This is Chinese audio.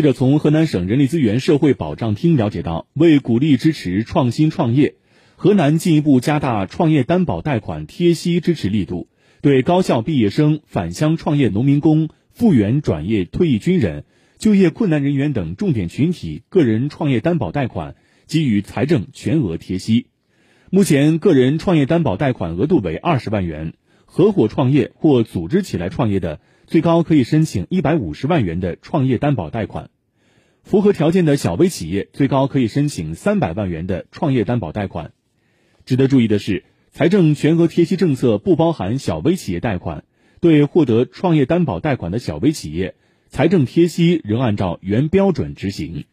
记者从河南省人力资源社会保障厅了解到，为鼓励支持创新创业，河南进一步加大创业担保贷款贴息支持力度，对高校毕业生、返乡创业农民工、复员转业退役军人、就业困难人员等重点群体个人创业担保贷款给予财政全额贴息。目前，个人创业担保贷款额度为二十万元，合伙创业或组织起来创业的。最高可以申请一百五十万元的创业担保贷款，符合条件的小微企业最高可以申请三百万元的创业担保贷款。值得注意的是，财政全额贴息政策不包含小微企业贷款，对获得创业担保贷款的小微企业，财政贴息仍按照原标准执行。